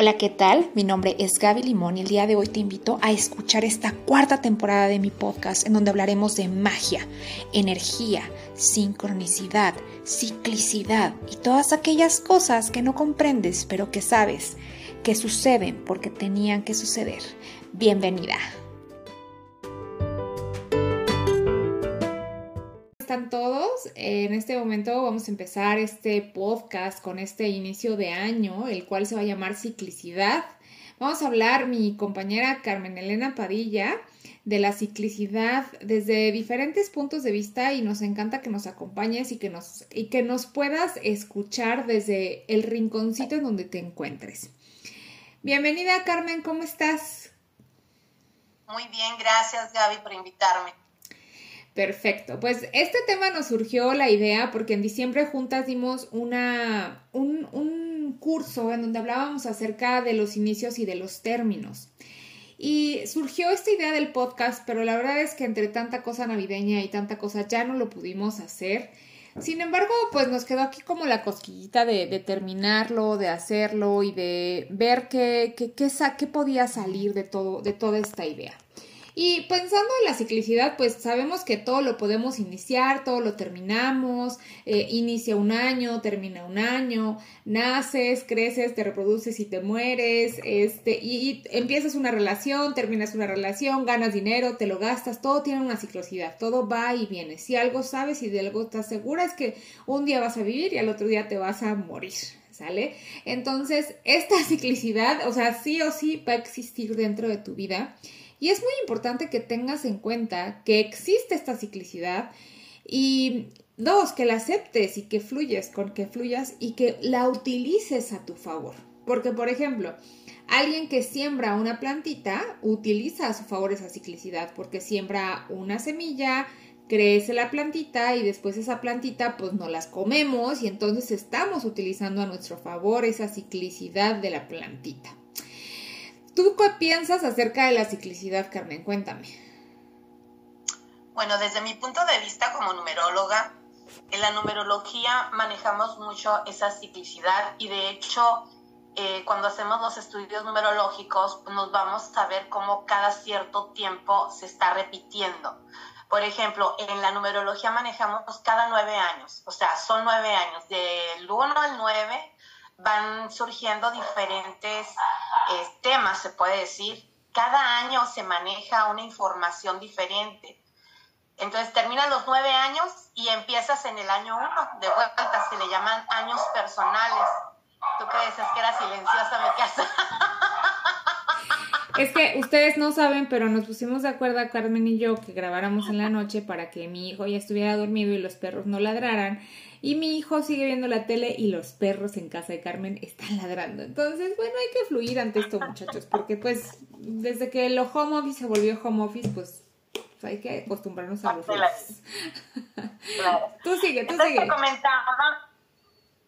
Hola, ¿qué tal? Mi nombre es Gaby Limón y el día de hoy te invito a escuchar esta cuarta temporada de mi podcast en donde hablaremos de magia, energía, sincronicidad, ciclicidad y todas aquellas cosas que no comprendes pero que sabes que suceden porque tenían que suceder. Bienvenida. En este momento vamos a empezar este podcast con este inicio de año, el cual se va a llamar Ciclicidad. Vamos a hablar, mi compañera Carmen Elena Padilla, de la ciclicidad desde diferentes puntos de vista y nos encanta que nos acompañes y que nos, y que nos puedas escuchar desde el rinconcito en donde te encuentres. Bienvenida Carmen, ¿cómo estás? Muy bien, gracias Gaby por invitarme. Perfecto. Pues este tema nos surgió la idea porque en diciembre juntas dimos una, un, un curso en donde hablábamos acerca de los inicios y de los términos. Y surgió esta idea del podcast, pero la verdad es que entre tanta cosa navideña y tanta cosa ya no lo pudimos hacer. Sin embargo, pues nos quedó aquí como la cosquillita de, terminarlo, de hacerlo y de ver qué, qué, qué, qué podía salir de, todo, de toda esta idea. Y pensando en la ciclicidad, pues sabemos que todo lo podemos iniciar, todo lo terminamos, eh, inicia un año, termina un año, naces, creces, te reproduces y te mueres, este, y, empiezas una relación, terminas una relación, ganas dinero, te lo gastas, todo tiene una ciclicidad, todo va y viene. Si algo sabes y de algo estás segura es que un día vas a vivir y al otro día te vas a morir. ¿Sale? Entonces, esta ciclicidad, o sea, sí o sí va a existir dentro de tu vida y es muy importante que tengas en cuenta que existe esta ciclicidad y dos, que la aceptes y que fluyes con que fluyas y que la utilices a tu favor. Porque, por ejemplo, alguien que siembra una plantita utiliza a su favor esa ciclicidad porque siembra una semilla, crece la plantita y después esa plantita pues no las comemos y entonces estamos utilizando a nuestro favor esa ciclicidad de la plantita. ¿Tú qué piensas acerca de la ciclicidad, Carmen? Cuéntame. Bueno, desde mi punto de vista como numeróloga, en la numerología manejamos mucho esa ciclicidad y de hecho eh, cuando hacemos los estudios numerológicos nos vamos a ver cómo cada cierto tiempo se está repitiendo. Por ejemplo, en la numerología manejamos cada nueve años, o sea, son nueve años, del 1 al 9 van surgiendo diferentes eh, temas, se puede decir. Cada año se maneja una información diferente. Entonces terminan los nueve años y empiezas en el año uno. De vuelta se le llaman años personales. ¿Tú crees que era silenciosa mi casa? Es que ustedes no saben, pero nos pusimos de acuerdo a Carmen y yo que grabáramos en la noche para que mi hijo ya estuviera dormido y los perros no ladraran. Y mi hijo sigue viendo la tele y los perros en casa de Carmen están ladrando. Entonces, bueno, hay que fluir ante esto, muchachos, porque pues desde que el home office se volvió home office, pues, hay que acostumbrarnos a los Claro. Tú sigue, tú sigue. Te comentaba,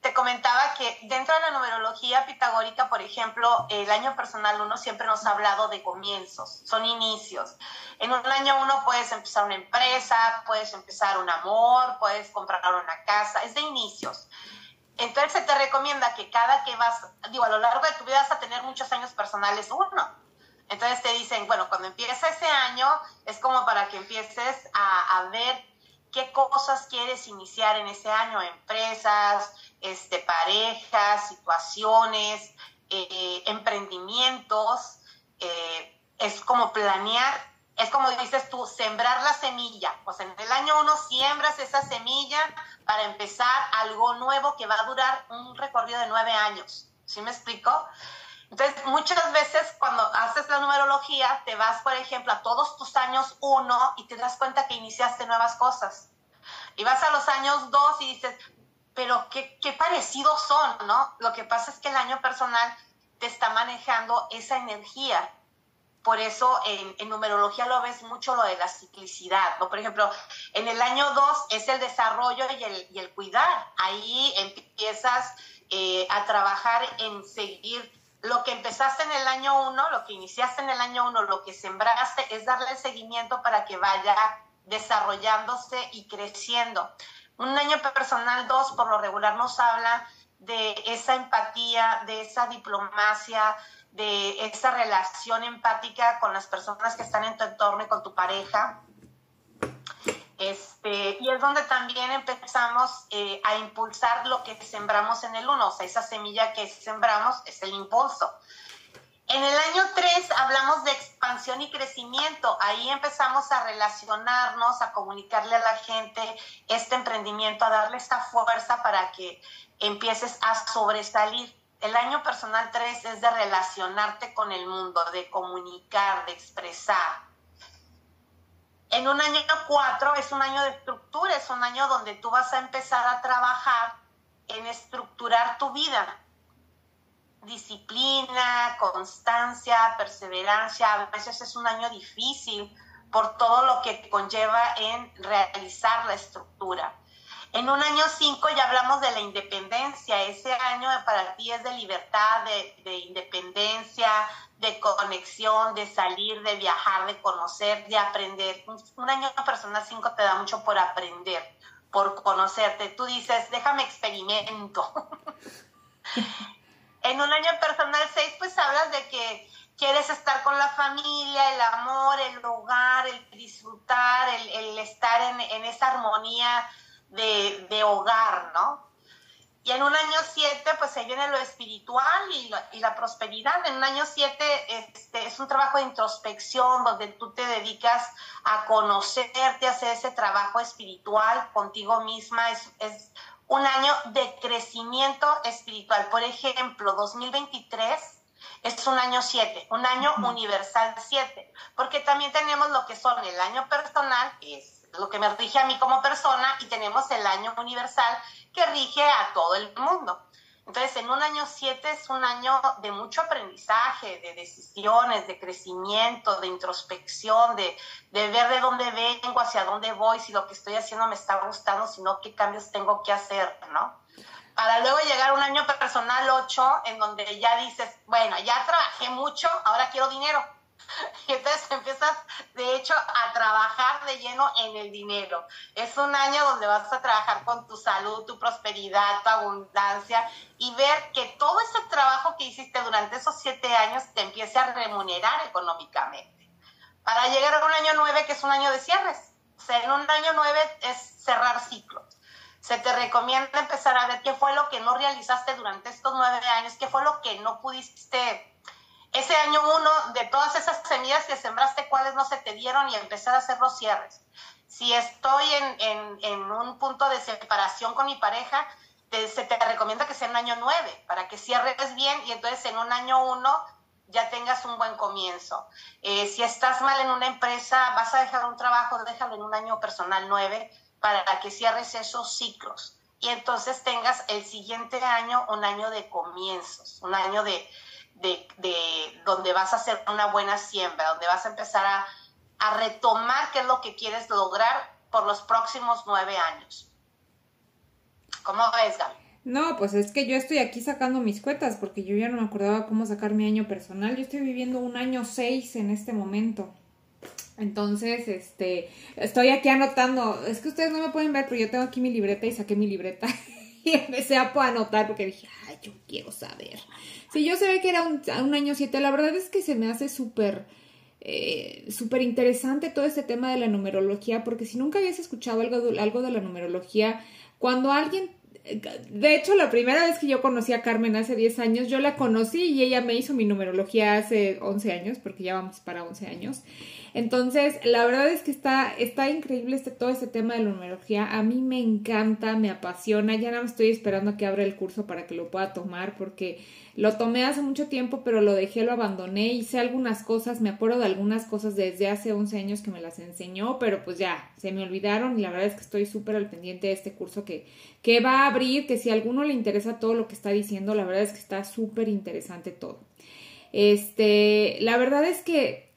te comentaba que dentro de la numerología pitagórica, por ejemplo, el año personal uno siempre nos ha hablado de comienzos, son inicios. En un año uno puedes empezar una empresa, puedes empezar un amor, puedes comprar una casa, es de inicios. Entonces se te recomienda que cada que vas, digo, a lo largo de tu vida vas a tener muchos años personales uno. Entonces te dicen, bueno, cuando empieza ese año es como para que empieces a, a ver qué cosas quieres iniciar en ese año, empresas, este, parejas, situaciones, eh, emprendimientos. Eh, es como planear es como dices tú, sembrar la semilla. Pues en el año uno siembras esa semilla para empezar algo nuevo que va a durar un recorrido de nueve años. ¿Sí me explico? Entonces, muchas veces cuando haces la numerología, te vas, por ejemplo, a todos tus años uno y te das cuenta que iniciaste nuevas cosas. Y vas a los años dos y dices, pero qué, qué parecidos son, ¿no? Lo que pasa es que el año personal te está manejando esa energía por eso en, numerología lo ves mucho lo de la ciclicidad, ¿no? Por ejemplo, en el año 2 es el desarrollo y el, y el cuidar. Ahí empiezas eh, a trabajar en seguir lo que empezaste en el año 1, lo que iniciaste en el año 1, lo que sembraste, es darle el seguimiento para que vaya desarrollándose y creciendo. Un año personal 2 por lo regular nos habla de esa empatía, de esa diplomacia, de esa relación empática con las personas que están en tu entorno y con tu pareja. Este, y es donde también empezamos eh, a impulsar lo que sembramos en el uno, o sea, esa semilla que sembramos es el impulso. En el año 3 hablamos de expansión y crecimiento. Ahí empezamos a relacionarnos, a comunicarle a la gente este emprendimiento, a darle esta fuerza para que empieces a sobresalir. El año personal 3 es de relacionarte con el mundo, de comunicar, de expresar. En un año 4 es un año de estructura, es un año donde tú vas a empezar a trabajar en estructurar tu vida disciplina, constancia, perseverancia. A veces es un año difícil por todo lo que conlleva en realizar la estructura. En un año 5 ya hablamos de la independencia. Ese año para ti es de libertad, de, independencia, de conexión, de salir, de viajar, de conocer, de aprender. Un, año personal 5 te da mucho por aprender, por conocerte. Tú dices, déjame experimento. En un año personal 6, pues hablas de que quieres estar con la familia, el amor, el hogar, el disfrutar, el, estar en, esa armonía de, hogar, ¿no? Y en un año 7, pues se viene lo espiritual y, la prosperidad. En un año 7 este, es un trabajo de introspección donde tú te dedicas a conocerte, a hacer ese trabajo espiritual contigo misma. Es un año de crecimiento espiritual. Por ejemplo, 2023 es un año 7, un año universal 7, porque también tenemos lo que son el año personal, que es lo que me rige a mí como persona, y tenemos el año universal que rige a todo el mundo. Entonces, en un año 7 es un año de mucho aprendizaje, de decisiones, de crecimiento, de introspección, de, ver de dónde vengo, hacia dónde voy, si lo que estoy haciendo me está gustando, si no, qué cambios tengo que hacer, ¿no? Para luego llegar a un año personal 8, en donde ya dices, bueno, ya trabajé mucho, ahora quiero dinero entonces empiezas, de hecho, a trabajar de lleno en el dinero. Es un año donde vas a trabajar con tu salud, tu prosperidad, tu abundancia y ver que todo ese trabajo que hiciste durante esos siete años te empiece a remunerar económicamente. Para llegar a un año nueve, que es un año de cierres. O en un año nueve es cerrar ciclos se te recomienda empezar a ver qué fue lo que no realizaste durante estos nueve años, qué fue lo que no pudiste ese año uno, de todas esas semillas que sembraste, cuáles no se te dieron y empezar a hacer los cierres. Si estoy en, un punto de separación con mi pareja, se te recomienda que sea en año nueve, para que cierres bien y entonces en un año uno ya tengas un buen comienzo. Eh, si estás mal en una empresa, vas a dejar un trabajo, déjalo en un año personal nueve, para que cierres esos ciclos. Y entonces tengas el siguiente año un año de comienzos, un año de, de, donde vas a hacer una buena siembra, donde vas a empezar a, retomar qué es lo que quieres lograr por los próximos nueve años. ¿Cómo ves, Gaby? No, pues es que yo estoy aquí sacando mis cuentas porque yo ya no me acordaba cómo sacar mi año personal. Yo estoy viviendo un año seis en este momento. Entonces, este, estoy aquí anotando. Es que ustedes no me pueden ver, pero yo tengo aquí mi libreta y saqué mi libreta y empecé a anotar porque dije, ay, yo quiero saber. Sí, yo sabía que era un, un año 7. La verdad es que se me hace súper, eh, súper interesante todo este tema de la numerología, porque si nunca habías escuchado algo, algo de la numerología, cuando alguien de hecho, la primera vez que yo conocí a Carmen hace 10 años, yo la conocí y ella me hizo mi numerología hace 11 años, porque ya vamos para 11 años. Entonces, la verdad es que está, está increíble este, todo este tema de la numerología. A mí me encanta, me apasiona. Ya no me estoy esperando que abra el curso para que lo pueda tomar porque lo tomé hace mucho tiempo, pero lo dejé, lo abandoné. Hice algunas cosas, me acuerdo de algunas cosas desde hace 11 años que me las enseñó, pero pues ya, se me olvidaron y la verdad es que estoy súper al pendiente de este curso que, que va a abrir, que si a alguno le interesa todo lo que está diciendo, la verdad es que está súper interesante todo. Este, la verdad es que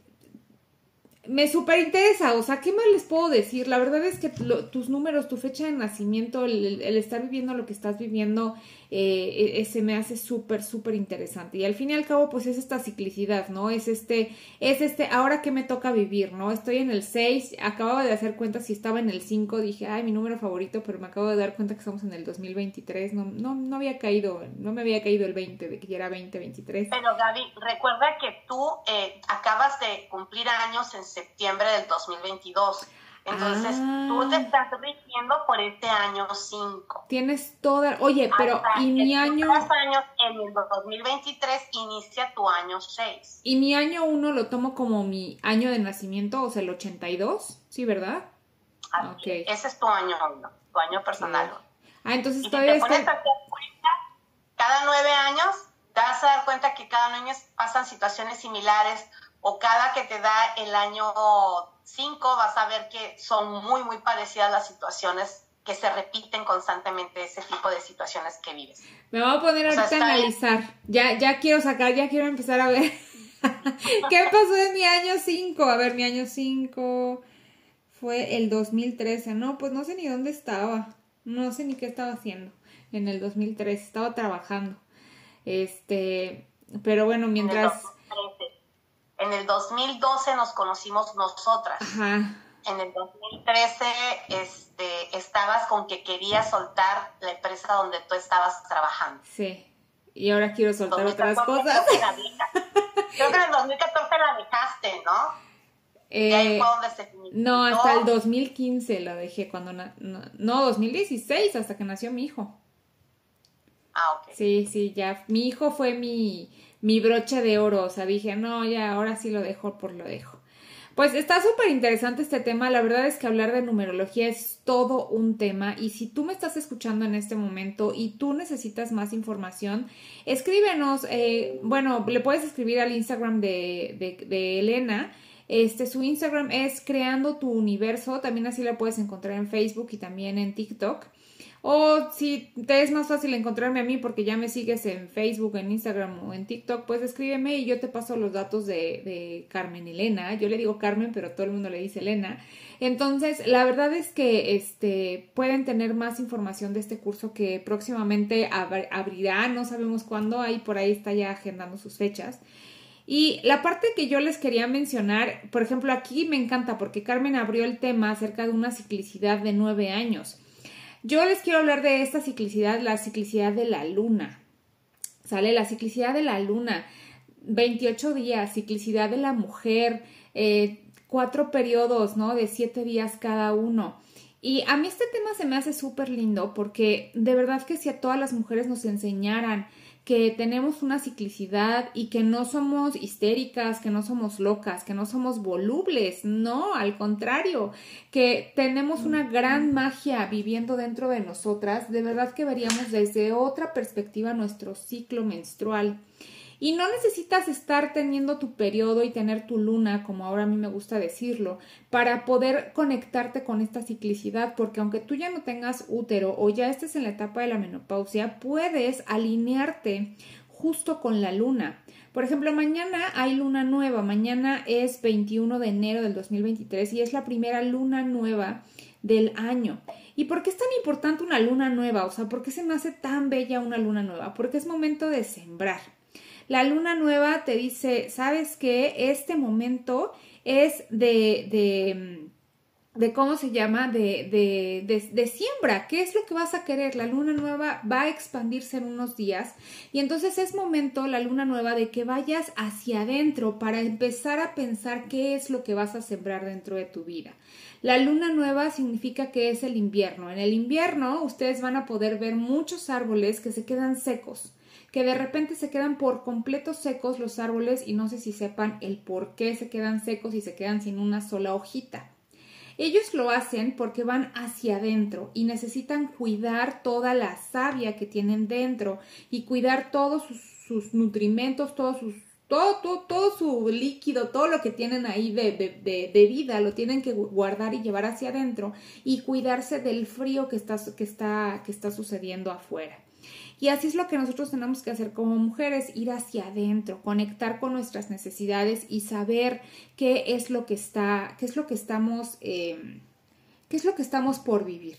me súper interesa, o sea, ¿qué más les puedo decir? La verdad es que tus números, tu fecha de nacimiento, el, estar viviendo lo que estás viviendo, eh, se me hace súper, súper interesante. Y al fin y al cabo, pues es esta ciclicidad, ¿no? Es este, es este, ahora que me toca vivir, ¿no? Estoy en el 6, acababa de hacer cuenta si estaba en el 5, dije, ay, mi número favorito, pero me acabo de dar cuenta que estamos en el 2023, no, no, no había caído, no me había caído el 20, de que ya era 2023. Pero Gaby, recuerda que tú eh, acabas de cumplir años en septiembre del 2022. Entonces, tú te ah. estás rigiendo por este año 5. Tienes toda... Oye, pero ¿y mi año...? años, en el 2023 inicia tu año 6. ¿Y mi año 1 lo tomo como mi año de nacimiento, o sea, el 82? ¿Sí, verdad? okay. Ese es tu año 1, tu año personal. Ah, entonces y todavía si te pones a hacer cuenta, cada nueve años te vas a dar cuenta que cada año pasan situaciones similares o cada que te da el año 5 vas a ver que son muy, muy parecidas las situaciones que se repiten constantemente ese tipo de situaciones que vives. Me voy a poner ahorita a analizar. Ya, ya quiero sacar, ya quiero empezar a ver. ¿Qué pasó en mi año 5? A ver, mi año 5 fue el 2013. No, pues no sé ni dónde estaba. No sé ni qué estaba haciendo en el 2013. Estaba trabajando. Este, pero bueno, mientras en el 2012 nos conocimos nosotras. En el 2013 este, estabas con que querías soltar la empresa donde tú estabas trabajando. Sí. Y ahora quiero soltar otras cosas. Creo que, en el 2014 la dejaste, ¿no? Eh, no, hasta el 2015 la dejé cuando no, no, 2016 hasta que nació mi hijo. Ah, ok. Sí, sí, ya mi hijo fue mi mi broche de oro, o sea, dije, no, ya, ahora sí lo dejo por lo dejo. Pues está súper interesante este tema, la verdad es que hablar de numerología es todo un tema y si tú me estás escuchando en este momento y tú necesitas más información, escríbenos, eh, bueno, le puedes escribir al Instagram de, de, de Elena, este, su Instagram es Creando tu Universo, también así la puedes encontrar en Facebook y también en TikTok. O si te es más fácil encontrarme a mí porque ya me sigues en Facebook, en Instagram o en TikTok, pues escríbeme y yo te paso los datos de, de Carmen Elena. Yo le digo Carmen, pero todo el mundo le dice Elena. Entonces, la verdad es que este, pueden tener más información de este curso que próximamente abrirá, no sabemos cuándo, ahí por ahí está ya agendando sus fechas. Y la parte que yo les quería mencionar, por ejemplo, aquí me encanta porque Carmen abrió el tema acerca de una ciclicidad de nueve años. Yo les quiero hablar de esta ciclicidad, la ciclicidad de la luna. Sale la ciclicidad de la luna, 28 días, ciclicidad de la mujer, eh, cuatro periodos, ¿no? De siete días cada uno. Y a mí este tema se me hace súper lindo porque de verdad que si a todas las mujeres nos enseñaran que tenemos una ciclicidad y que no somos histéricas, que no somos locas, que no somos volubles, no, al contrario, que tenemos una gran magia viviendo dentro de nosotras, de verdad que veríamos desde otra perspectiva nuestro ciclo menstrual. Y no necesitas estar teniendo tu periodo y tener tu luna, como ahora a mí me gusta decirlo, para poder conectarte con esta ciclicidad, porque aunque tú ya no tengas útero o ya estés en la etapa de la menopausia, puedes alinearte justo con la luna. Por ejemplo, mañana hay luna nueva, mañana es 21 de enero del 2023 y es la primera luna nueva del año. ¿Y por qué es tan importante una luna nueva? O sea, ¿por qué se me hace tan bella una luna nueva? Porque es momento de sembrar. La luna nueva te dice, ¿sabes qué? Este momento es de, de, de ¿cómo se llama? De, de, de, siembra. ¿Qué es lo que vas a querer? La luna nueva va a expandirse en unos días y entonces es momento, la luna nueva, de que vayas hacia adentro para empezar a pensar qué es lo que vas a sembrar dentro de tu vida. La luna nueva significa que es el invierno. En el invierno ustedes van a poder ver muchos árboles que se quedan secos que de repente se quedan por completo secos los árboles y no sé si sepan el por qué se quedan secos y se quedan sin una sola hojita. Ellos lo hacen porque van hacia adentro y necesitan cuidar toda la savia que tienen dentro y cuidar todos sus, nutrimentos, todos sus todo, todo, su líquido, todo lo que tienen ahí de, de, de, vida, lo tienen que guardar y llevar hacia adentro y cuidarse del frío que está, que está, que está sucediendo afuera. Y así es lo que nosotros tenemos que hacer como mujeres, ir hacia adentro, conectar con nuestras necesidades y saber qué es lo que está, qué es lo que estamos, eh, qué es lo que estamos por vivir.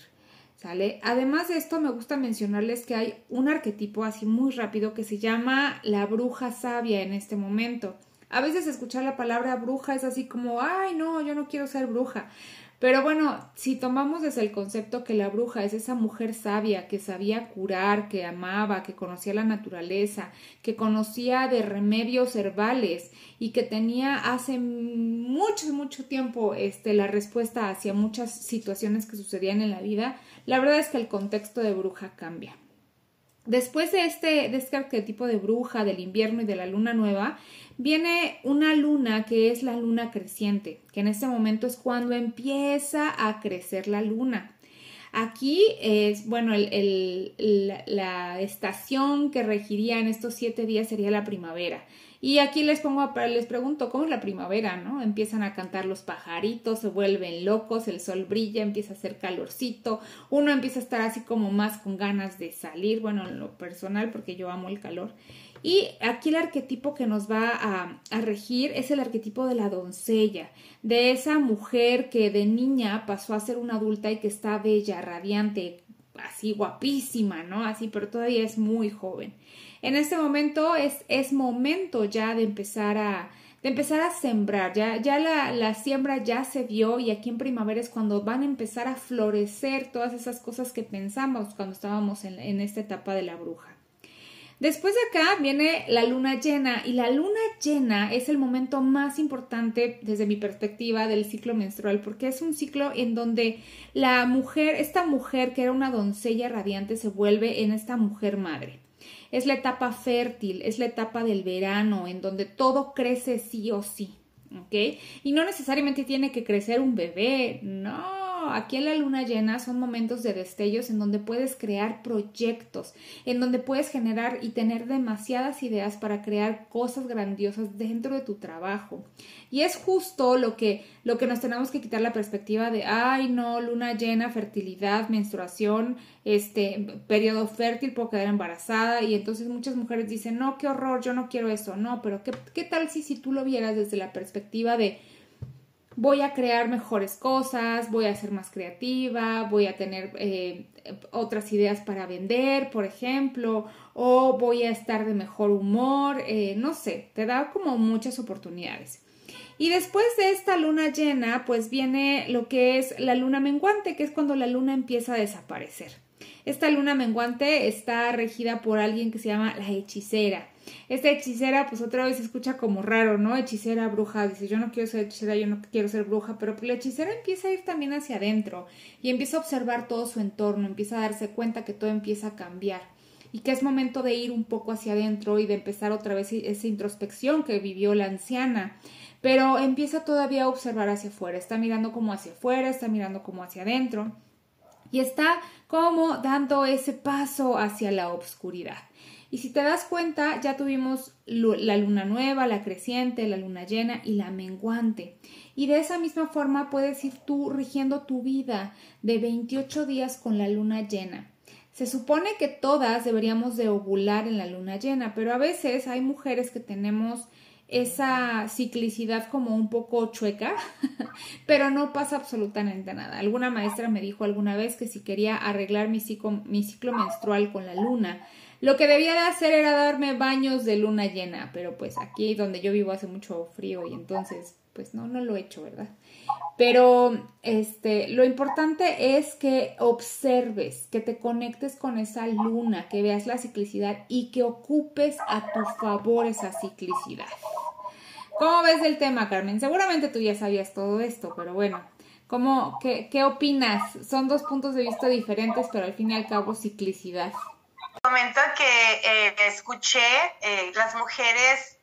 ¿Sale? Además de esto, me gusta mencionarles que hay un arquetipo así muy rápido que se llama la bruja sabia en este momento. A veces escuchar la palabra bruja es así como, ay, no, yo no quiero ser bruja. Pero bueno, si tomamos desde el concepto que la bruja es esa mujer sabia que sabía curar, que amaba, que conocía la naturaleza, que conocía de remedios herbales y que tenía hace mucho, mucho tiempo este, la respuesta hacia muchas situaciones que sucedían en la vida, la verdad es que el contexto de bruja cambia. Después de este, de este arquetipo de bruja, del invierno y de la luna nueva, viene una luna que es la luna creciente, que en este momento es cuando empieza a crecer la luna. Aquí es, bueno, la estación que regiría en estos siete días sería la primavera. Y aquí les pongo, les pregunto, ¿cómo es la primavera, no? Empiezan a cantar los pajaritos, se vuelven locos, el sol brilla, empieza a hacer calorcito, uno empieza a estar así como más con ganas de salir, bueno, en lo personal, porque yo amo el calor. Y aquí el arquetipo que nos va a, a, regir es el arquetipo de la doncella, de esa mujer que de niña pasó a ser una adulta y que está bella, radiante, así guapísima, ¿no? Así, pero todavía es muy joven en este momento es, es momento ya de empezar a, de empezar a sembrar, ya, ya la, la, siembra ya se vio y aquí en primavera es cuando van a empezar a florecer todas esas cosas que pensamos cuando estábamos en, en esta etapa de la bruja. Después de acá viene la luna llena y la luna llena es el momento más importante desde mi perspectiva del ciclo menstrual porque es un ciclo en donde la mujer, esta mujer que era una doncella radiante se vuelve en esta mujer madre. Es la etapa fértil, es la etapa del verano, en donde todo crece sí o sí. ¿Ok? Y no necesariamente tiene que crecer un bebé, no aquí en la luna llena son momentos de destellos en donde puedes crear proyectos, en donde puedes generar y tener demasiadas ideas para crear cosas grandiosas dentro de tu trabajo. Y es justo lo que, lo que nos tenemos que quitar la perspectiva de, ay, no, luna llena, fertilidad, menstruación, este, periodo fértil, puedo quedar embarazada. Y entonces muchas mujeres dicen, no, qué horror, yo no quiero eso. No, pero ¿qué, qué tal si, si tú lo vieras desde la perspectiva de, voy a crear mejores cosas, voy a ser más creativa, voy a tener eh, otras ideas para vender, por ejemplo, o voy a estar de mejor humor, eh, no sé, te da como muchas oportunidades. Y después de esta luna llena, pues viene lo que es la luna menguante, que es cuando la luna empieza a desaparecer. Esta luna menguante está regida por alguien que se llama la hechicera. Esta hechicera, pues otra vez se escucha como raro, ¿no? Hechicera, bruja, dice, yo no quiero ser hechicera, yo no quiero ser bruja, pero pues la hechicera empieza a ir también hacia adentro y empieza a observar todo su entorno, empieza a darse cuenta que todo empieza a cambiar y que es momento de ir un poco hacia adentro y de empezar otra vez esa introspección que vivió la anciana. Pero empieza todavía a observar hacia afuera, está mirando como hacia afuera, está mirando como hacia adentro y está como dando ese paso hacia la oscuridad. Y si te das cuenta, ya tuvimos la luna nueva, la creciente, la luna llena y la menguante. Y de esa misma forma puedes ir tú rigiendo tu vida de 28 días con la luna llena. Se supone que todas deberíamos de ovular en la luna llena, pero a veces hay mujeres que tenemos esa ciclicidad como un poco chueca, pero no pasa absolutamente nada. Alguna maestra me dijo alguna vez que si quería arreglar mi ciclo, mi ciclo menstrual con la luna, lo que debía de hacer era darme baños de luna llena, pero pues aquí donde yo vivo hace mucho frío y entonces pues no, no lo he hecho, ¿verdad? Pero este, lo importante es que observes, que te conectes con esa luna, que veas la ciclicidad y que ocupes a tu favor esa ciclicidad. ¿Cómo ves el tema, Carmen? Seguramente tú ya sabías todo esto, pero bueno, ¿cómo, qué, qué opinas? Son dos puntos de vista diferentes, pero al fin y al cabo ciclicidad. Comento que eh, escuché eh, las mujeres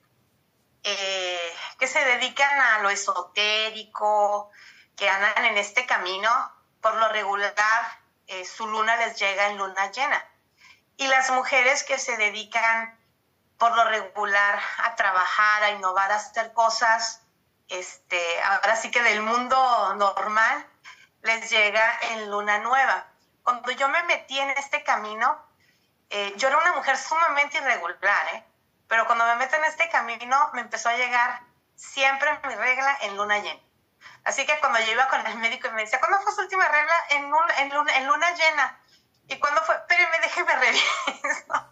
eh, que se dedican a lo esotérico, que andan en este camino, por lo regular su luna les llega en luna llena. Y las mujeres que se dedican por lo regular a trabajar, a innovar, a hacer cosas, este, ahora sí que del mundo normal, les llega en luna nueva. Cuando yo me metí en este camino, eh, yo era una mujer sumamente irregular, ¿eh? pero cuando me meto en este camino me empezó a llegar siempre mi regla en luna llena. Así que cuando yo iba con el médico y me decía, ¿cuándo fue su última regla? En, en, luna, en luna llena. ¿Y cuándo fue? Pero me déjeme revisar.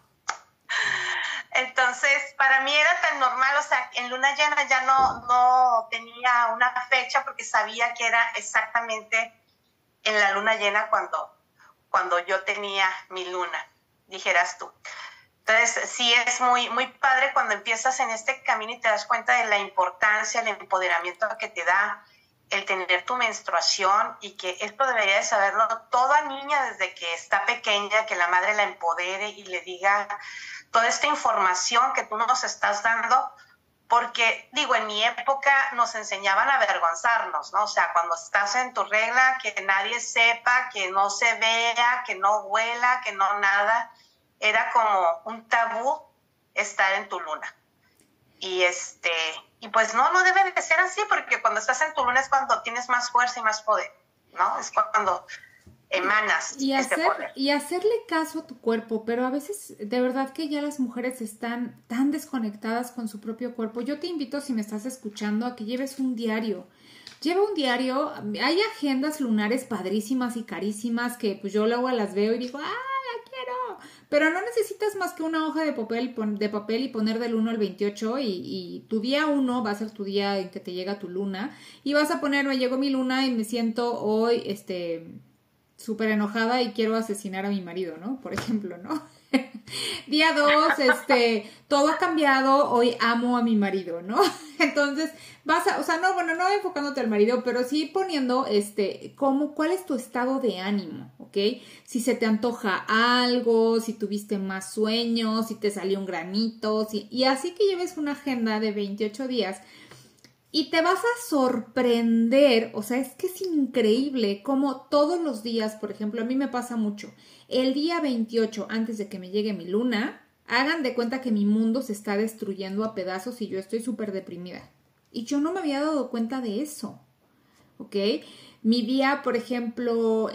Entonces, para mí era tan normal, o sea, en luna llena ya no, no tenía una fecha porque sabía que era exactamente en la luna llena cuando, cuando yo tenía mi luna, dijeras tú. Entonces, sí es muy, muy padre cuando empiezas en este camino y te das cuenta de la importancia, el empoderamiento que te da el tener tu menstruación y que esto debería de saberlo toda niña desde que está pequeña, que la madre la empodere y le diga toda esta información que tú nos estás dando, porque digo, en mi época nos enseñaban a avergonzarnos, ¿no? O sea, cuando estás en tu regla, que nadie sepa, que no se vea, que no huela, que no nada, era como un tabú estar en tu luna. Y este, y pues no, no debe de ser así, porque cuando estás en tu luna es cuando tienes más fuerza y más poder, ¿no? Es cuando emanas y este hacer, Y hacerle caso a tu cuerpo, pero a veces de verdad que ya las mujeres están tan desconectadas con su propio cuerpo. Yo te invito, si me estás escuchando, a que lleves un diario. Lleva un diario, hay agendas lunares padrísimas y carísimas que pues yo luego las veo y digo, ¡ah, la quiero! Pero no necesitas más que una hoja de papel, de papel y poner del 1 al 28 y, y tu día 1 va a ser tu día en que te llega tu luna y vas a poner, me llegó mi luna y me siento hoy, este, súper enojada y quiero asesinar a mi marido, ¿no? Por ejemplo, ¿no? Día dos, este, todo ha cambiado, hoy amo a mi marido, ¿no? Entonces, vas a, o sea, no, bueno, no enfocándote al marido, pero sí poniendo, este, cómo, cuál es tu estado de ánimo, ¿ok? Si se te antoja algo, si tuviste más sueños, si te salió un granito, y así que lleves una agenda de 28 días y te vas a sorprender, o sea, es que es increíble como todos los días, por ejemplo, a mí me pasa mucho, el día 28, antes de que me llegue mi luna, hagan de cuenta que mi mundo se está destruyendo a pedazos y yo estoy súper deprimida. Y yo no me había dado cuenta de eso, ¿ok? Mi día, por ejemplo,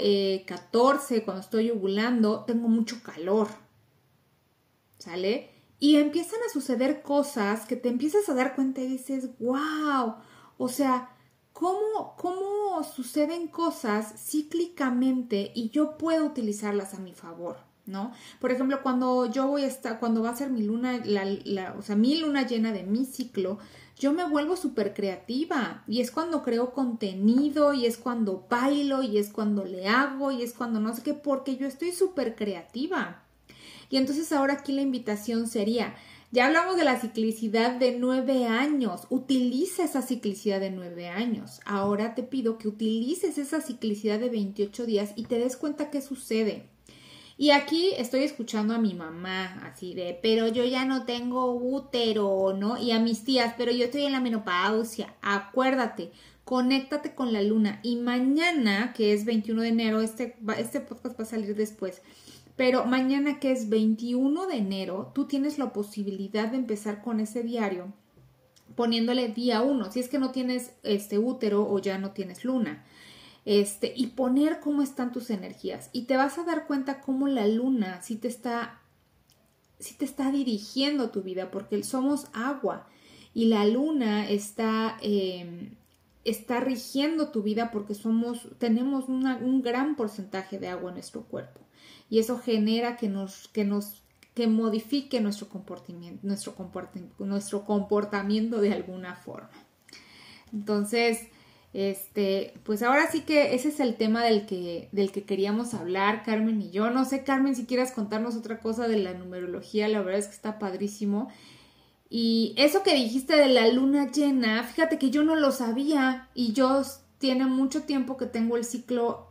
14, eh, cuando estoy ovulando, tengo mucho calor, ¿sale? Y empiezan a suceder cosas que te empiezas a dar cuenta y dices, wow, o sea, ¿cómo, cómo suceden cosas cíclicamente y yo puedo utilizarlas a mi favor? ¿no? Por ejemplo, cuando yo voy a estar, cuando va a ser mi luna, la, o sea, mi luna llena de mi ciclo, yo me vuelvo súper creativa y es cuando creo contenido y es cuando bailo y es cuando le hago y es cuando no sé qué, porque yo estoy súper creativa. Y entonces ahora aquí la invitación sería, ya hablamos de la ciclicidad de nueve años, utiliza esa ciclicidad de nueve años. Ahora te pido que utilices esa ciclicidad de 28 días y te des cuenta qué sucede. Y aquí estoy escuchando a mi mamá, así de, pero yo ya no tengo útero, ¿no? Y a mis tías, pero yo estoy en la menopausia. Acuérdate, conéctate con la luna. Y mañana, que es 21 de enero, este, este podcast va a salir después. Pero mañana que es 21 de enero, tú tienes la posibilidad de empezar con ese diario poniéndole día 1, si es que no tienes este útero o ya no tienes luna. Este, y poner cómo están tus energías. Y te vas a dar cuenta cómo la luna sí te está te está dirigiendo tu vida porque somos agua. Y la luna está em, está rigiendo tu vida porque somos tenemos un gran porcentaje de agua en nuestro cuerpo y eso genera que nos, que nos que modifique nuestro comportamiento, nuestro, comportamiento, nuestro comportamiento de alguna forma. Entonces, este, pues ahora sí que ese es el tema del que, del que queríamos hablar, Carmen y yo. No sé, Carmen, si quieras contarnos otra cosa de la numerología, la verdad es que está padrísimo. Y eso que dijiste de la luna llena, fíjate que yo no lo sabía y yo tiene mucho tiempo que tengo el ciclo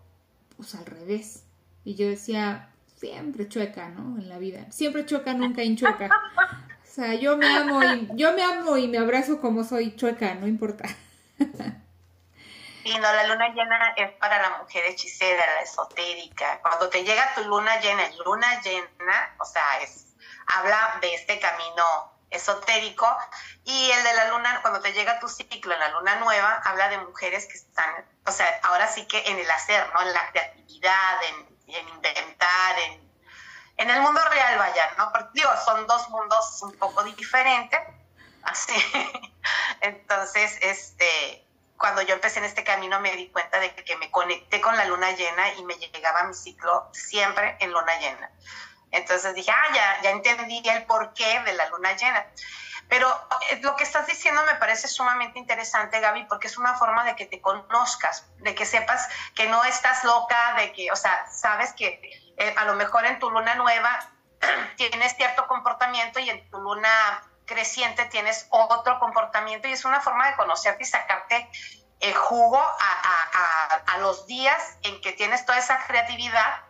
pues al revés. Y yo decía, siempre chueca, ¿no? En la vida. Siempre chueca, nunca hinchueca. O sea, yo me amo y yo me amo y me abrazo como soy chueca, no importa. Y no, la luna llena es para la mujer hechicera, la esotérica. Cuando te llega tu luna llena, luna llena, o sea, es habla de este camino esotérico. Y el de la luna, cuando te llega tu ciclo en la luna nueva, habla de mujeres que están, o sea, ahora sí que en el hacer, ¿no? En la creatividad, en, inventar, en, en, el mundo real, vaya, ¿no? Porque digo, son dos mundos un poco diferentes. Así. Entonces, este, cuando yo empecé en este camino me di cuenta de que me conecté con la luna llena y me llegaba mi ciclo siempre en luna llena. Entonces dije, ah, ya, ya entendí el porqué de la luna llena. Pero eh, lo que estás diciendo me parece sumamente interesante, Gaby, porque es una forma de que te conozcas, de que sepas que no estás loca, de que, o sea, sabes que eh, a lo mejor en tu luna nueva tienes cierto comportamiento y en tu luna creciente tienes otro comportamiento y es una forma de conocerte y sacarte el jugo a, a los días en que tienes toda esa creatividad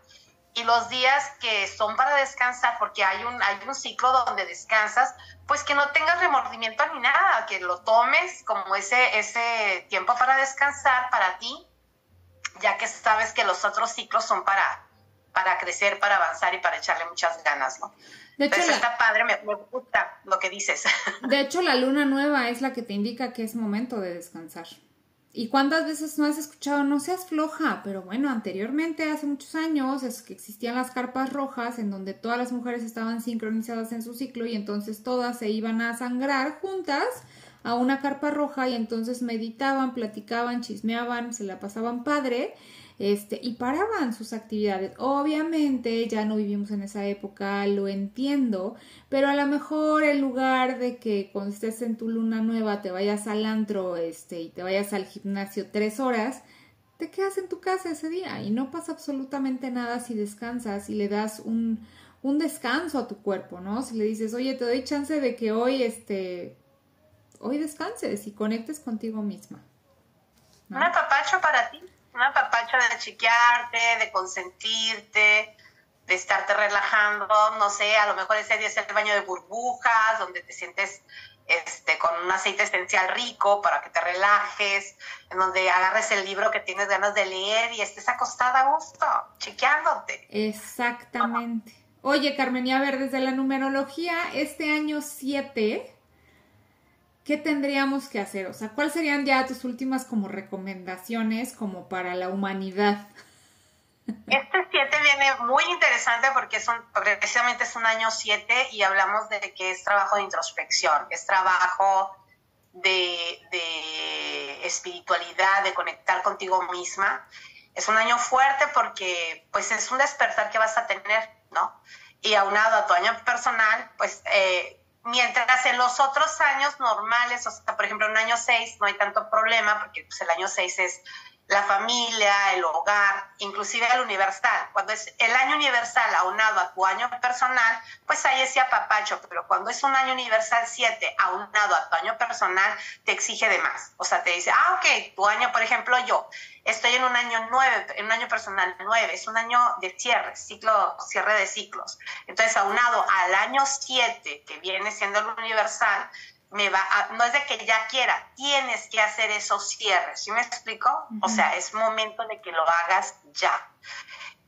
y los días que son para descansar, porque hay un, hay un ciclo donde descansas, pues que no tengas remordimiento ni nada, que lo tomes como ese, ese tiempo para descansar para ti, ya que sabes que los otros ciclos son para, para crecer, para avanzar y para echarle muchas ganas, ¿no? De hecho, está padre, me, me gusta lo que dices. De hecho, la luna nueva es la que te indica que es momento de descansar. ¿Y cuántas veces no has escuchado no seas floja? Pero bueno, anteriormente, hace muchos años, es que existían las carpas rojas en donde todas las mujeres estaban sincronizadas en su ciclo y entonces todas se iban a sangrar juntas a una carpa roja y entonces meditaban, platicaban, chismeaban, se la pasaban padre este, y paraban sus actividades. Obviamente ya no vivimos en esa época, lo entiendo, pero a lo mejor en lugar de que cuando estés en tu luna nueva te vayas al antro este, y te vayas al gimnasio tres horas, te quedas en tu casa ese día y no pasa absolutamente nada si descansas y le das un, un descanso a tu cuerpo, ¿no? Si le dices, oye, te doy chance de que hoy, este, hoy descanses y conectes contigo misma. Un apapacho para ti una papacha de chiquearte, de consentirte, de estarte relajando, no sé, a lo mejor ese día es el baño de burbujas, donde te sientes este, con un aceite esencial rico para que te relajes, en donde agarres el libro que tienes ganas de leer y estés acostada a gusto, chiqueándote. Exactamente. Oye, Carmen, y a ver, desde la numerología, este año 7 ¿qué tendríamos que hacer? O sea, ¿cuáles serían ya tus últimas como recomendaciones como para la humanidad? Este 7 viene muy interesante porque es un, precisamente es un año 7 y hablamos de que es trabajo de introspección, es trabajo de, de, espiritualidad, de conectar contigo misma. Es un año fuerte porque pues es un despertar que vas a tener, ¿no? Y aunado a tu año personal, pues eh, Mientras en los otros años normales, o sea, por ejemplo, en año 6 no hay tanto problema, porque pues, el año 6 es la familia, el hogar, inclusive el universal. Cuando es el año universal aunado a tu año personal, pues ahí es papacho, pero cuando es un año universal 7 aunado a tu año personal, te exige de más. O sea, te dice, ah, ok, tu año, por ejemplo, yo, Estoy en un año nueve, en un año personal nueve, es un año de cierre, ciclo, cierre de ciclos. Entonces, aunado al año siete, que viene siendo el universal, me va no es de que ya quiera, tienes que hacer esos cierres, ¿sí me explico? O sea, es momento de que lo hagas ya.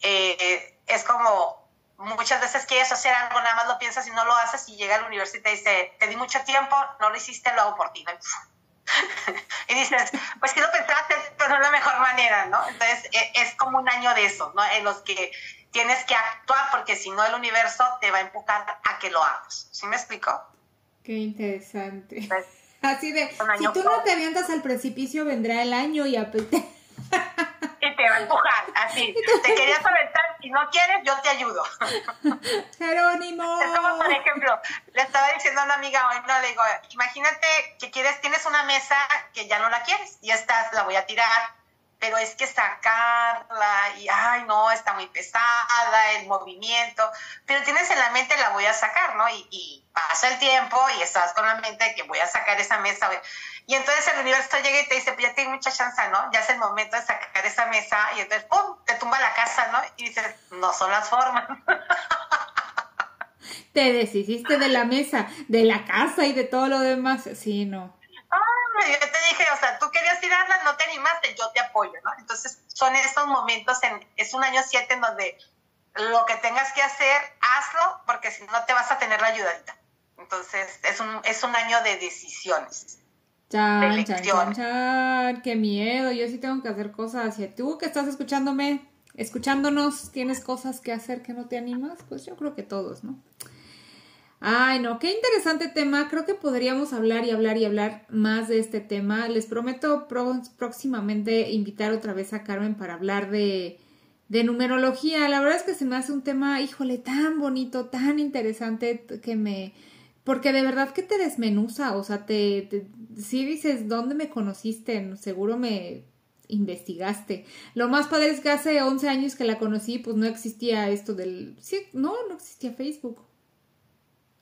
Eh, es como muchas veces quieres hacer algo, nada más lo piensas y no lo haces y llega al universidad y te dice, te di mucho tiempo, no lo hiciste, lo hago por ti. y dices, pues si lo pensaste, pero no es la mejor manera, ¿no? Entonces e, es como un año de eso, ¿no? En los que tienes que actuar porque si no el universo te va a empujar a que lo hagas. ¿Sí me explico? Qué interesante. Pues, Así de, si tú no te avientas al precipicio, vendrá el año y a... y te va a empujar, así. Te querías aventar, si no quieres, yo te ayudo. Jerónimo. Es como, por ejemplo, le estaba diciendo a una amiga hoy, no, le digo, imagínate que quieres, tienes una mesa que ya no la quieres y estás, la voy a tirar, pero es que sacarla y, ay, no, está muy pesada, el movimiento, pero tienes en la mente, la voy a sacar, ¿no? Y, y pasa el tiempo y estás con la mente de que voy a sacar esa mesa. Y entonces el universo llega y te dice, pues ya tienes mucha chance, ¿no? Ya es el momento de sacar esa mesa y entonces, ¡pum!, te tumba la casa, ¿no? Y dices, no son las formas. Te deshiciste de la mesa, de la casa y de todo lo demás. Sí, no. Yo te dije, o sea, tú querías tirarla, no te animaste, yo te apoyo, ¿no? Entonces son estos momentos, en, es un año 7 en donde lo que tengas que hacer, hazlo, porque si no te vas a tener la ayudadita. Entonces, es un, es un año de decisiones. Chan, chan, chan, chan, qué miedo. Yo sí tengo que hacer cosas. hacia tú que estás escuchándome, escuchándonos, tienes cosas que hacer que no te animas, pues yo creo que todos, ¿no? Ay, no, qué interesante tema. Creo que podríamos hablar y hablar y hablar más de este tema. Les prometo próximamente invitar otra vez a Carmen para hablar de, de numerología. La verdad es que se me hace un tema, híjole, tan bonito, tan interesante que me... Porque de verdad que te desmenuza, o sea, te, te si dices, ¿dónde me conociste? Seguro me investigaste. Lo más padre es que hace 11 años que la conocí, pues no existía esto del... Sí, no, no existía Facebook.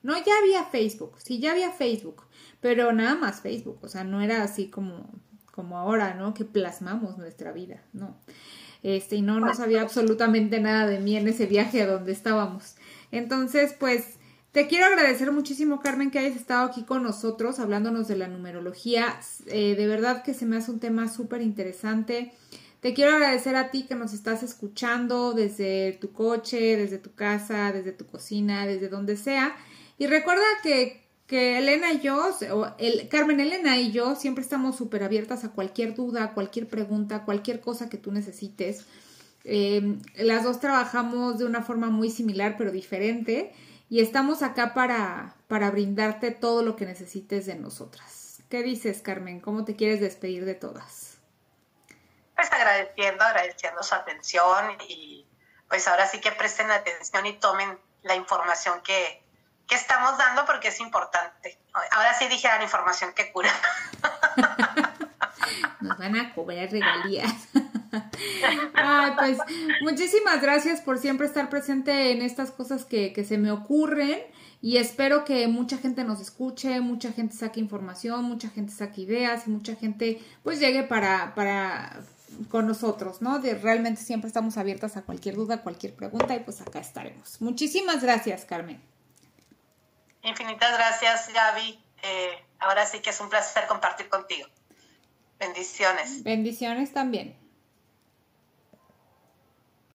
No, ya había Facebook, sí, ya había Facebook, pero nada más Facebook, o sea, no era así como, como ahora, ¿no? Que plasmamos nuestra vida, ¿no? Este, y no, no sabía absolutamente nada de mí en ese viaje a donde estábamos. Entonces, pues, te quiero agradecer muchísimo, Carmen, que hayas estado aquí con nosotros hablándonos de la numerología. Eh, de verdad que se me hace un tema súper interesante. Te quiero agradecer a ti que nos estás escuchando desde tu coche, desde tu casa, desde tu cocina, desde donde sea. Y recuerda que, que Elena y yo, o el, Carmen Elena y yo, siempre estamos súper abiertas a cualquier duda, cualquier pregunta, cualquier cosa que tú necesites. Eh, las dos trabajamos de una forma muy similar pero diferente y estamos acá para, para brindarte todo lo que necesites de nosotras. ¿Qué dices, Carmen? ¿Cómo te quieres despedir de todas? Pues agradeciendo, agradeciendo su atención y pues ahora sí que presten atención y tomen la información que, que estamos dando porque es importante. Ahora sí dijeron información que cura. Nos van a cobrar regalías. Ay, pues muchísimas gracias por siempre estar presente en estas cosas que, que, se me ocurren y espero que mucha gente nos escuche, mucha gente saque información, mucha gente saque ideas y mucha gente pues llegue para, para con nosotros, ¿no? De realmente siempre estamos abiertas a cualquier duda, cualquier pregunta y pues acá estaremos. Muchísimas gracias, Carmen. Infinitas gracias, Gaby. Eh, ahora sí que es un placer compartir contigo. Bendiciones. Bendiciones también.